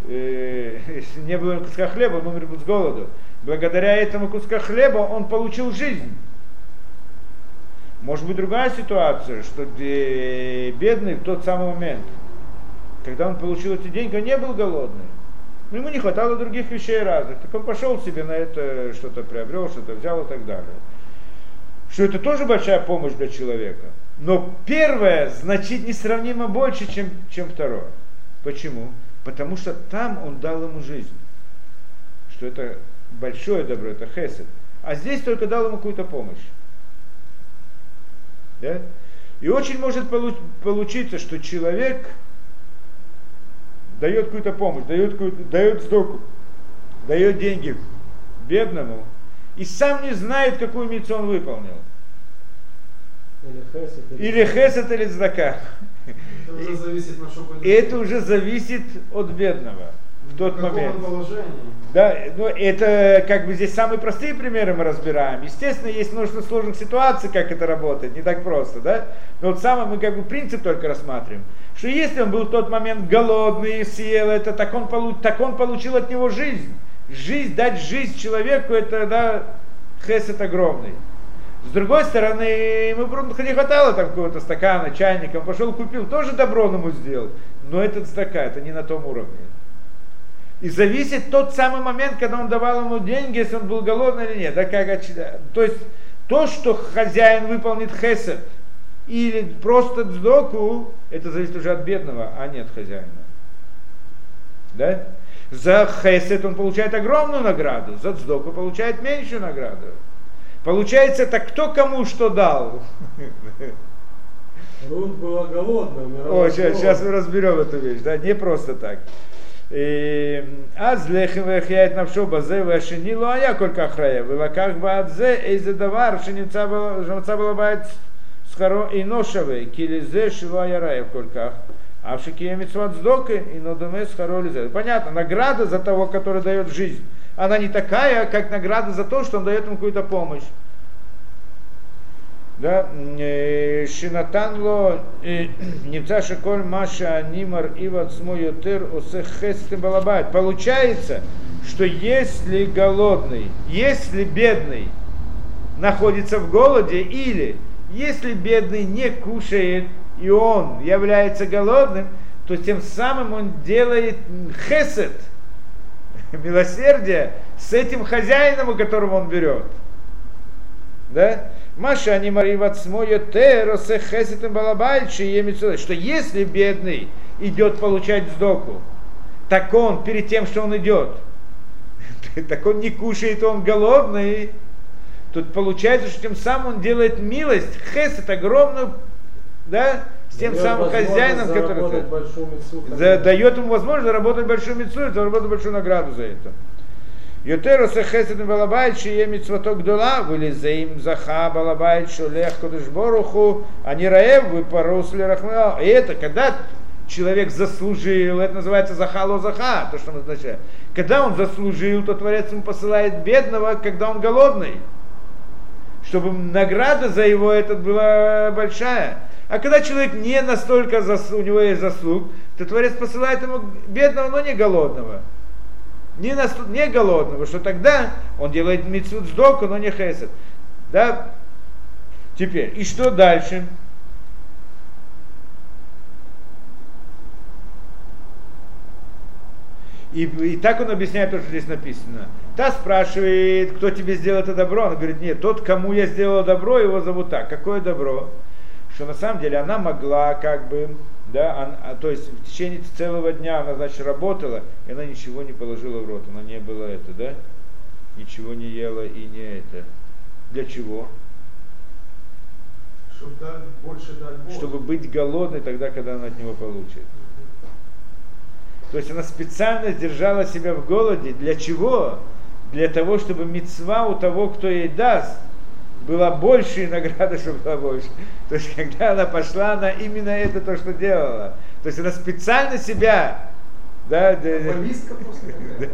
э, если не было куска хлеба, он умер бы с голоду. Благодаря этому куска хлеба он получил жизнь. Может быть другая ситуация, что бедный в тот самый момент, когда он получил эти деньги, он не был голодный. Но ему не хватало других вещей разных. Так он пошел себе на это, что-то приобрел, что-то взял и так далее. Что это тоже большая помощь для человека. Но первое значит несравнимо больше, чем, чем второе. Почему? Потому что там он дал ему жизнь. Что это большое добро, это хесед. А здесь только дал ему какую-то помощь. Да? И очень может получ- получиться, что человек дает какую-то помощь, дает, какую-то, дает сдоку, дает деньги бедному, и сам не знает, какую мицу он выполнил. Или хесед, Или цдака. Это уже зависит на что пойдет. И это уже зависит от бедного тот момент. он положении. Да, ну это как бы здесь самые простые примеры мы разбираем. Естественно, есть множество сложных ситуаций, как это работает, не так просто, да? Но вот самый мы как бы принцип только рассматриваем. Что если он был в тот момент голодный и съел это, так он, полу, так он получил от него жизнь. Жизнь, дать жизнь человеку, это, да, хесед огромный. С другой стороны, ему просто не хватало там какого-то стакана, чайника, он пошел купил, тоже добро он ему сделал. Но этот стакан, это не на том уровне. И зависит тот самый момент, когда он давал ему деньги, если он был голодный или нет. Да, как, то есть то, что хозяин выполнит хесед или просто дздоку, это зависит уже от бедного, а не от хозяина. Да? За хесед он получает огромную награду, за дздоку получает меньшую награду. Получается, так кто кому что дал? Рут была голодная, О, сейчас, сейчас мы разберем эту вещь, да, не просто так. אז לחם והחיה את נפשו בזה והשני לא היה כל כך רעב, ולקח בעד זה איזה דבר שנמצא ב- שנמצא בו בבית שכרו אינו שווה, כי לזה שלא היה רעב כל כך, אף שקיים מצוות צדוקה, אינו דומה שכרו לזה. Понятно, награда за того, который дает жизнь, она не такая, как награда за то, что он дает ему какую-то помощь. Да, э, Шинатан ло э, немца шиколь маша нимар иват смо ютер осе хестем балабайт. Получается, что если голодный, если бедный находится в голоде, или если бедный не кушает, и он является голодным, то тем самым он делает хесед, милосердие, с этим хозяином, у которого он берет. Да? Маша они мариват смоя теросе хесетем балабайчи емицу. Что если бедный идет получать сдоку, так он перед тем, что он идет, так он не кушает, он голодный. Тут получается, что тем самым он делает милость, хесет огромную, да, с тем Дает самым хозяином, который дает ему возможность заработать большую мецу, заработать большую награду за это. Йотеру сехесед балабайт, шие митцвото гдола, вылезе им заха балабайт, шолех кодыш боруху, а не раев, вы поросли рахмео. И это когда человек заслужил, это называется захало заха, то, что мы означаем. Когда он заслужил, то Творец ему посылает бедного, когда он голодный. Чтобы награда за его этот была большая. А когда человек не настолько, зас- у него есть заслуг, то Творец посылает ему бедного, но не голодного не, насту- не голодного, что тогда он делает митцвут сдоку, но не хесед. Да? Теперь, и что дальше? И, и так он объясняет то, что здесь написано. Та спрашивает, кто тебе сделал это добро. Он говорит, нет, тот, кому я сделал добро, его зовут так. Какое добро? Что на самом деле она могла как бы, да, а, то есть в течение целого дня она, значит, работала, и она ничего не положила в рот. Она не была это, да? Ничего не ела и не это. Для чего? Чтобы дать, больше дать Богу. Чтобы быть голодной тогда, когда она от него получит. То есть она специально держала себя в голоде. Для чего? Для того, чтобы мецва у того, кто ей даст, была больше, и награда, чтобы была больше. То есть, когда она пошла, она именно это то, что делала. То есть она специально себя, да, д- д- Каббалистка просто такая.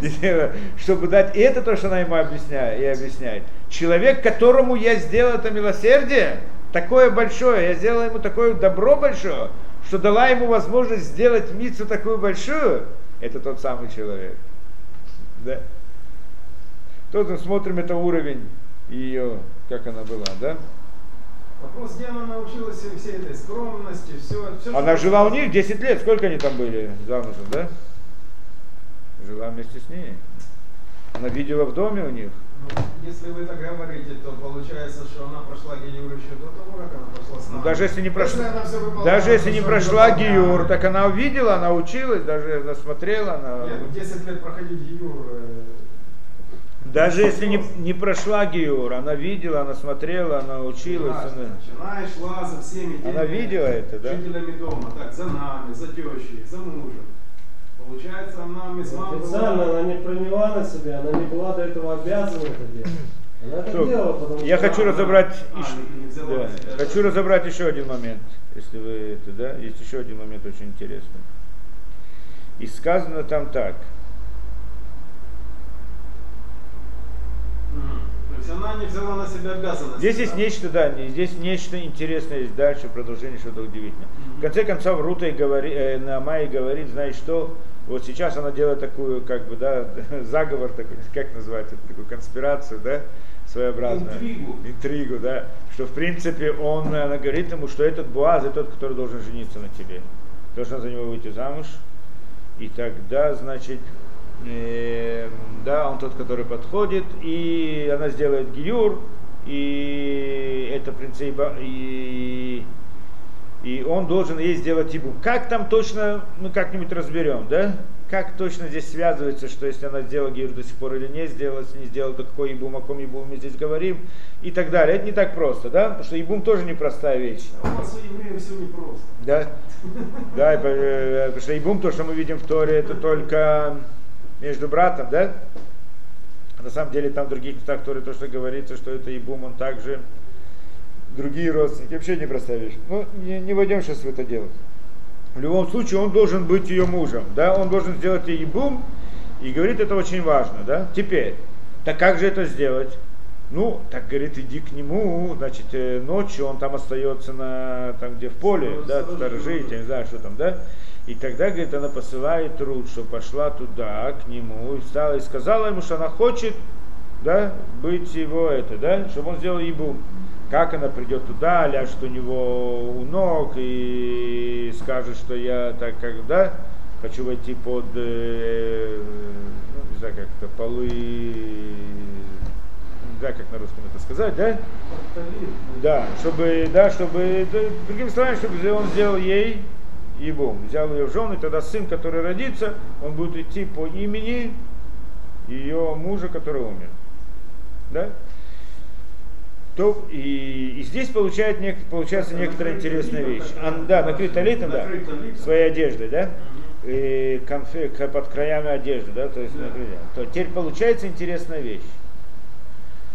Каббалистка. чтобы дать и это то, что она ему объясняет, и объясняет. Человек, которому я сделал это милосердие, такое большое, я сделал ему такое добро большое, что дала ему возможность сделать мицу такую большую, это тот самый человек. Да? Тут мы смотрим, это уровень ее, как она была, да? Вопрос, где она научилась всей этой скромности, все, все Она жила у них 10 лет, сколько они там были замужем, да? Жила вместе с ней. Она видела в доме у них. Ну, если вы так говорите, то получается, что она прошла Геюр еще до того, как она прошла с Ну, нами. даже если не прошла, Если выполняла, даже если не прошла. Гиюр, так она увидела, она училась, даже она смотрела, она... Нет, ну 10 лет проходить Геюр. Даже если не, не прошла Гиюр, она видела, она смотрела, она училась. Она... Она и шла за всеми теми Она видела это, да? жителями дома, так, за нами, за тещей, за мужем. Получается, она мизма Официально была... она не приняла на себя, она не была до этого обязана это делать. Она это Стоп. делала, потому Я что хочу она- разобрать, а, ещё- не- не взяла да, себя. хочу разобрать еще один момент, если вы это, да, есть еще один момент очень интересный. И сказано там так. То есть она не взяла на себя обязанность. Здесь есть нечто, да, здесь нечто интересное есть дальше, продолжение что-то удивительное. В конце концов, Рута и говори, э, Наамай говорит, знаешь что, вот сейчас она делает такую, как бы, да, заговор такой, как называется, такую конспирацию, да, своеобразную. Интригу. Интригу, да, что в принципе он, она говорит ему, что этот Буаз, это тот, который должен жениться на тебе. Должна за него выйти замуж. И тогда, значит, э, да, он тот, который подходит, и она сделает гиюр, и это принципа, и, и он должен ей сделать тибу. Как там точно, мы как-нибудь разберем, да? как точно здесь связывается, что если она сделала гиюр до сих пор или не сделала, если не сделала, то какой ибум, о ком ибум мы здесь говорим, и так далее. Это не так просто, да? Потому что ибум тоже непростая вещь. А у нас у евреев все непросто. Да? Да, и, э, потому что ибум, то, что мы видим в Торе, это только между братом, да? А на самом деле там в других местах Торы то, что говорится, что это ибум, он также другие родственники. Вообще непростая вещь. Ну, не, не войдем сейчас в это дело. В любом случае, он должен быть ее мужем, да, он должен сделать ей бум, и говорит, это очень важно, да. Теперь, так как же это сделать? Ну, так говорит, иди к нему, значит, э, ночью он там остается на, там, где в поле, да, сторожить, я не знаю, что там, да. И тогда, говорит, она посылает Рут, что пошла туда, к нему, и встала и сказала ему, что она хочет, да, быть его это, да, чтобы он сделал ебу как она придет туда, ляжет у него у ног и скажет, что я так как, да, хочу войти под, э, ну, не знаю, как это, полы, не знаю, как на русском это сказать, да? Да, чтобы, да, чтобы, да, другими словами, чтобы он сделал ей его, взял ее в жены, тогда сын, который родится, он будет идти по имени ее мужа, который умер. Да? То, и, и здесь получает, нек, получается некоторая интересная вещь. Ан, да, накрыт талитом, да, своей одеждой, да, и конфе, под краями одежды, да, то есть да. накрыт, то теперь получается интересная вещь.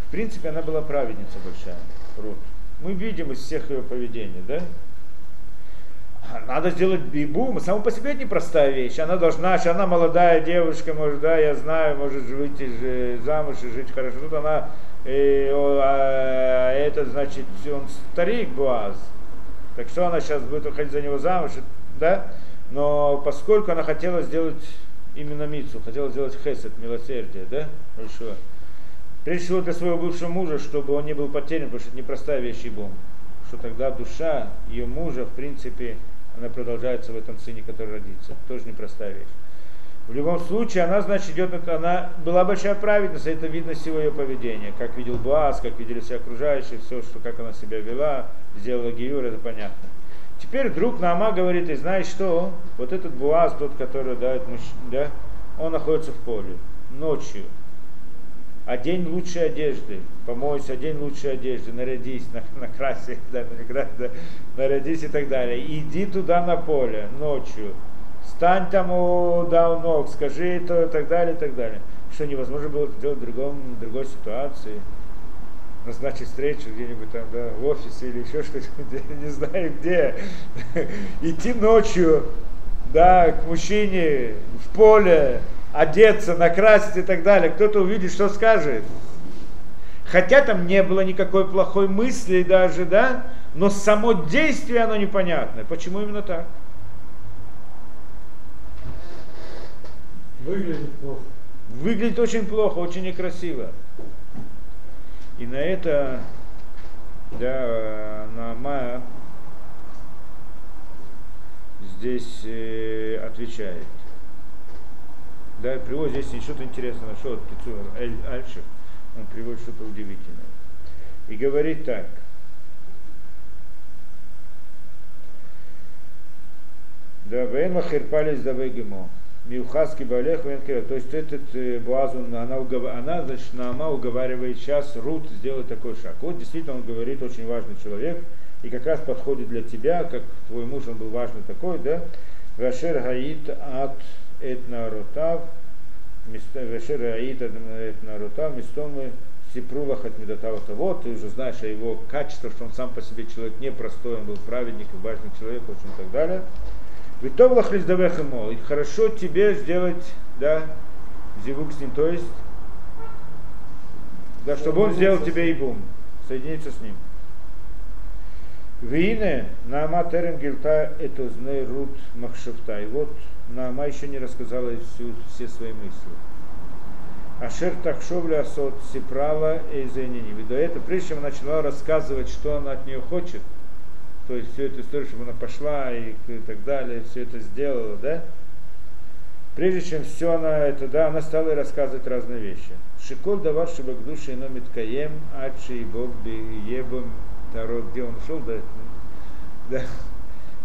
В принципе, она была праведница большая, Рут. Мы видим из всех ее поведений, да, надо сделать бибу, само по себе это непростая вещь. Она должна, что она молодая девушка, может, да, я знаю, может выйти замуж и жить хорошо. Тут она и, а, это значит, он старик Буаз. Так что она сейчас будет выходить за него замуж, да? Но поскольку она хотела сделать именно Мицу, хотела сделать хесед, милосердие, да? Хорошо. Прежде всего для своего бывшего мужа, чтобы он не был потерян, потому что это непростая вещь ибо Что тогда душа ее мужа, в принципе, она продолжается в этом сыне, который родится. Тоже непростая вещь. В любом случае, она, значит, идет, она была большая праведница, это видно всего ее поведения. Как видел Буаз, как видели все окружающие, все, что, как она себя вела, сделала Гиюр, это понятно. Теперь вдруг Наама говорит, и знаешь что, вот этот Буаз, тот, который дает мужчина, да, он находится в поле ночью. Одень лучшей одежды, помойся, одень лучшей одежды, нарядись, на, накраси, да, на, да, нарядись и так далее. Иди туда на поле ночью, стань там у, да, у ног, скажи то и так далее, и так далее. Что невозможно было сделать в, другом, в другой ситуации. Назначить встречу где-нибудь там, да, в офисе или еще что-то, не знаю где. Идти ночью, да, к мужчине в поле, одеться, накрасить и так далее. Кто-то увидит, что скажет. Хотя там не было никакой плохой мысли даже, да, но само действие, оно непонятное. Почему именно так? Выглядит плохо. Выглядит очень плохо, очень некрасиво. И на это, да, на Мая здесь э, отвечает. Да, приводит здесь что-то интересное, нашел Кицур Эль Альшев, он приводит что-то удивительное. И говорит так. Да, Вейн Махирпалис да Вегемо. Миухаски Балех Венкера. То есть этот э, Буазун, она, она, значит, Наама уговаривает сейчас Рут сделать такой шаг. Вот действительно он говорит, очень важный человек, и как раз подходит для тебя, как твой муж, он был важный такой, да? Вашер Гаит от Этнарутав, Вашер Гаит от Этнарутав, Мистомы Сипрулах от Медотавата. Вот, ты уже знаешь о его качествах, что он сам по себе человек непростой, он был праведником, важный человек, очень и так далее. Витовлах лиздавех ему. И хорошо тебе сделать, да, зивук с ним, то есть, да, чтобы он сделал тебе и бум, соединиться с ним. Вине Наама Терем Гильта это знай Рут Махшевта. И вот Наама еще не рассказала всю, все свои мысли. Ашер Тахшовля Асот Сиправа и Зенини. До этого, прежде чем она начала рассказывать, что она от нее хочет, то есть всю эту историю, чтобы она пошла и, так далее, все это сделала, да? Прежде чем все она это, да, она стала рассказывать разные вещи. Шикол давар шибак души но миткаем, ачи и бог ебом таро, где он шел, да, да,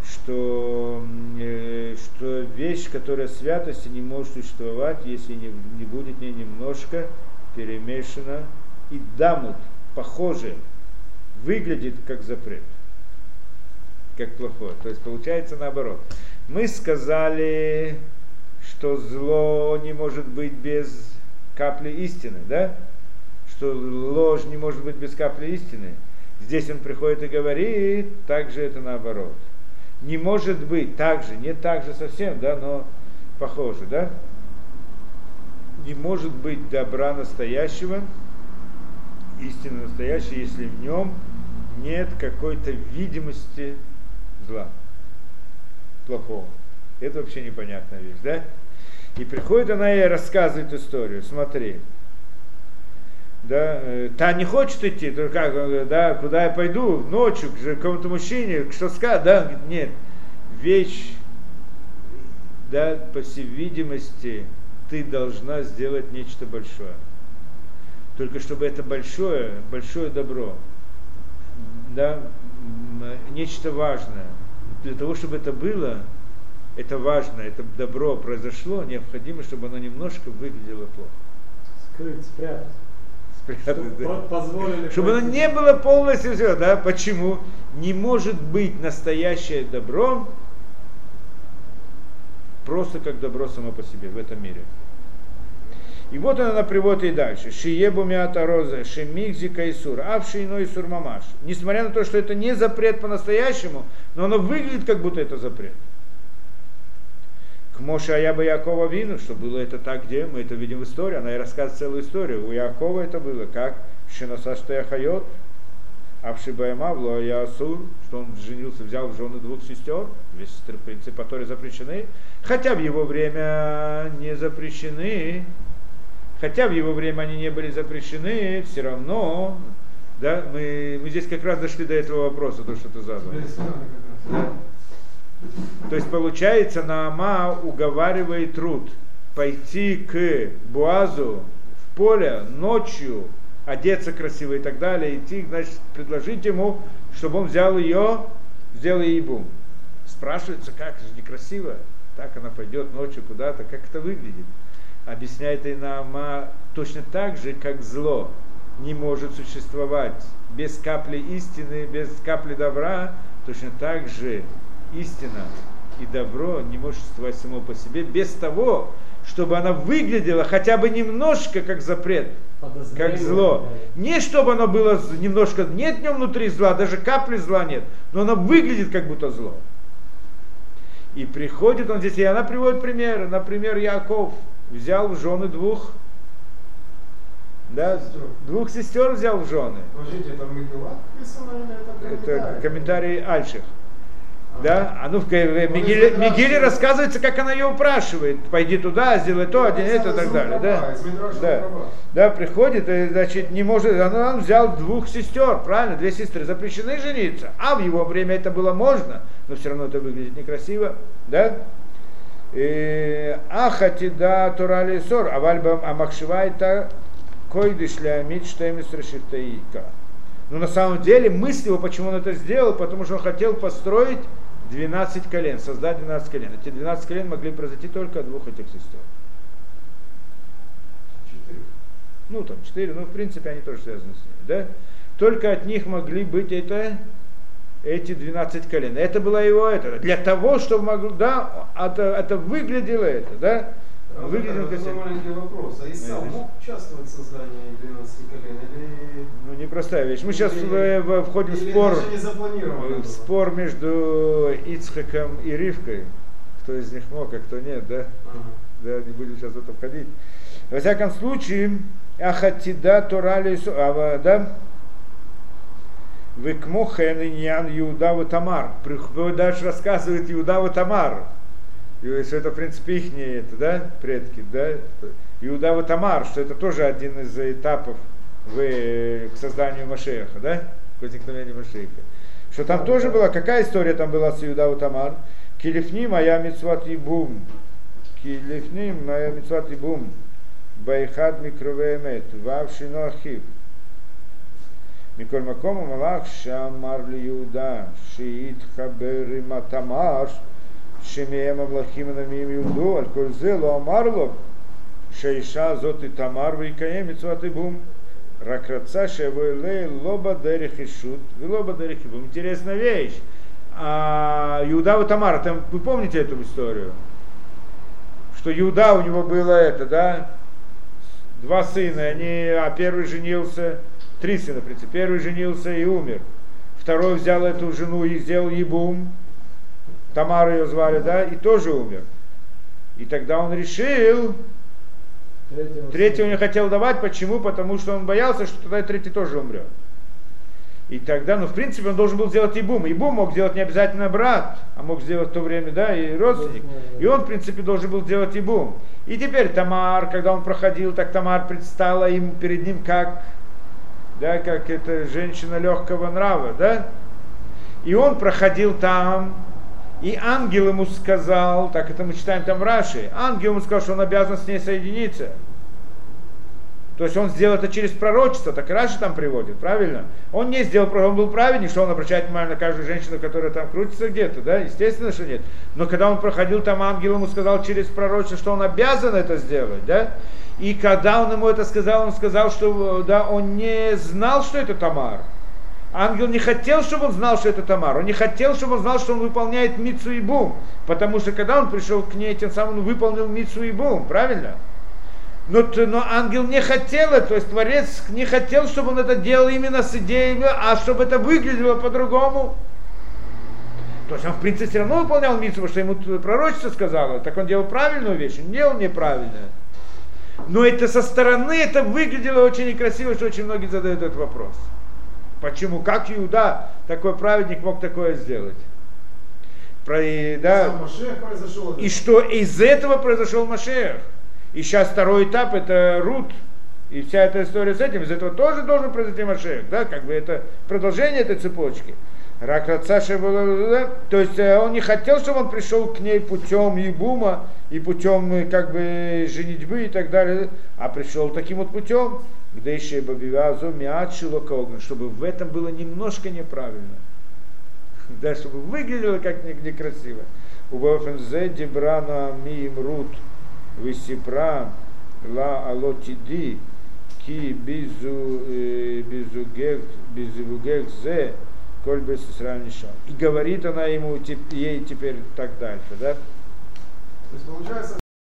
что, э, что вещь, которая святости не может существовать, если не, не будет в ней немножко перемешана и дамут, похоже, выглядит как запрет, как плохое. То есть получается наоборот. Мы сказали, что зло не может быть без капли истины, да? Что ложь не может быть без капли истины. Здесь он приходит и говорит, также это наоборот. Не может быть так же, не так же совсем, да, но похоже, да? Не может быть добра настоящего, истины настоящей, если в нем нет какой-то видимости зла, плохого. Это вообще непонятная вещь, да? И приходит она и рассказывает историю. Смотри, да, э, та не хочет идти, то как, э, да, куда я пойду ночью к какому-то мужчине, что сказать, да, нет, вещь, да, по всей видимости, ты должна сделать нечто большое. Только чтобы это большое, большое добро, да, нечто важное. Для того, чтобы это было, это важно, это добро произошло, необходимо, чтобы оно немножко выглядело плохо. Скрыть, спрятать. Спрятать, да. Чтобы оно не было полностью все, да? Почему? Не может быть настоящее добро просто как добро само по себе в этом мире. И вот она приводит и дальше. Шиебу мята роза, шемигзи кайсур, авши иной сур мамаш. Несмотря на то, что это не запрет по-настоящему, но оно выглядит, как будто это запрет. К Моше Аяба Якова Вину, что было это так, где мы это видим в истории, она и рассказывает целую историю. У Якова это было, как Шинасаштая Хайот, Авшибаема в Ясур, что он женился, взял в жены двух сестер, весь принцип, которые запрещены, хотя в его время не запрещены, хотя в его время они не были запрещены, все равно, да, мы, мы здесь как раз дошли до этого вопроса, то, что ты задал. Да. То есть получается, Наама уговаривает Руд пойти к Буазу в поле ночью, одеться красиво и так далее, идти, значит, предложить ему, чтобы он взял ее, сделал ей бум. Спрашивается, как, это же некрасиво, так она пойдет ночью куда-то, как это выглядит. Объясняет и Наама точно так же, как зло не может существовать без капли истины, без капли добра, точно так же истина и добро не может существовать само по себе без того, чтобы она выглядела хотя бы немножко как запрет, как зло. Не чтобы оно было немножко, нет в нем внутри зла, даже капли зла нет, но оно выглядит как будто зло. И приходит он здесь, и она приводит примеры. Например, Яков взял в жены двух, да, Сестер. двух сестер взял в жены. Подождите, это Мегила написано или это Это комментарий Альших. Да, а ну в Мигиле, Мигиле рассказывается, как она ее упрашивает. Пойди туда, сделай то, один это и так далее. Да, да, да, приходит, и, значит, не может, он, он взял двух сестер, правильно, две сестры запрещены жениться, а в его время это было можно, но все равно это выглядит некрасиво, да? Ахати да турали сор, а вальбам амакшивайта койдыш лямит штемис решитаика. Но на самом деле мысль его, почему он это сделал, потому что он хотел построить 12 колен, создать 12 колен. Эти 12 колен могли произойти только от двух этих сестер. Четыре. Ну, там 4, но в принципе они тоже связаны с ними, да? Только от них могли быть это, эти 12 колен. Это было его это. Для того, чтобы могло, да, это, это выглядело это, да? Выглядело это красиво. маленький вопрос. А Конечно. мог участвовать в создании 12 колен? Или, Ну, непростая вещь. Мы сейчас или- в- входим в спор, в спор между Ицхаком и Ривкой. Кто из них мог, а кто нет, да? Ага. Да, не будем сейчас в это входить. Во всяком случае, Ахатида Торали, а, да, Векмохен Иньян Иудава Тамар. Дальше рассказывает Иудава Тамар. И что это, в принципе, их это, да, предки, да. Иудава Тамар, что это тоже один из этапов в, э, к созданию Машеха, да, к возникновению Машеха. Что там тоже была, какая история там была с Иудава Тамар? Килифни моя митцват ибум. Килифни моя митцват ибум. Байхад микровеемет. Вавшино ахив. Миколь Макома Малах Шамар Иуда Шиит Хабер Матамар Шемеем Аблахим Намим Юду Аль Коль Зе Ло Амарло Шейша Зот и Тамар Вейкаем Митцват и Бум Ракраца Шевойлей Лоба Дерих и Шут Лоба Дерих и Бум Интересная вещь. А, Иуда и Тамар, там, вы помните эту историю? Что Иуда у него было это, да? Два сына, они, а первый женился, три сына, в принципе. Первый женился и умер. Второй взял эту жену и сделал ебум. Тамару ее звали, да, и тоже умер. И тогда он решил, Третьего третьего не хотел давать. Почему? Потому что он боялся, что тогда третий тоже умрет. И тогда, ну, в принципе, он должен был сделать Ибум. Ибум мог сделать не обязательно брат, а мог сделать в то время, да, и родственник. И он, в принципе, должен был сделать Ибум. И теперь Тамар, когда он проходил, так Тамар предстала им перед ним как, да, как эта женщина легкого нрава, да. И он проходил там, и ангел ему сказал, так это мы читаем там в Раши, ангел ему сказал, что он обязан с ней соединиться. То есть он сделал это через пророчество, так Раши там приводит, правильно? Он не сделал, он был праведник, что он обращает внимание на каждую женщину, которая там крутится где-то, да? Естественно, что нет. Но когда он проходил, там ангел ему сказал через пророчество, что он обязан это сделать, да? И когда он ему это сказал, он сказал, что да, он не знал, что это Тамар. Ангел не хотел, чтобы он знал, что это Тамар. Он не хотел, чтобы он знал, что он выполняет Мицу и Бум. Потому что когда он пришел к ней, тем самым он выполнил Мицу и Бум, правильно? Но, но ангел не хотел то есть Творец не хотел, чтобы он это делал именно с идеей, а чтобы это выглядело по-другому. То есть он, в принципе, все равно выполнял митцву, потому что ему пророчество сказала, так он делал правильную вещь, он делал неправильную. Но это со стороны это выглядело очень некрасиво, что очень многие задают этот вопрос. Почему? Как Иуда, такой праведник, мог такое сделать? Про, и, да, и что из этого произошел Машех. И сейчас второй этап это Рут. И вся эта история с этим, из этого тоже должен произойти Машех. Да? Как бы это продолжение этой цепочки. Рак Рацаша? То есть э, он не хотел, чтобы он пришел к ней путем Ебума и путем э, как бы женитьбы и так далее, а пришел таким вот путем, где еще Бабивазу Миадшило Коган, чтобы в этом было немножко неправильно. Да, чтобы выглядело как не- некрасиво. У Бафензе Дебрана Миим Рут Висипра Ла Алотиди Ки Бизу э, Бизугех Зе Коль без Исраиль И говорит она ему ей теперь так дальше, да? То есть получается,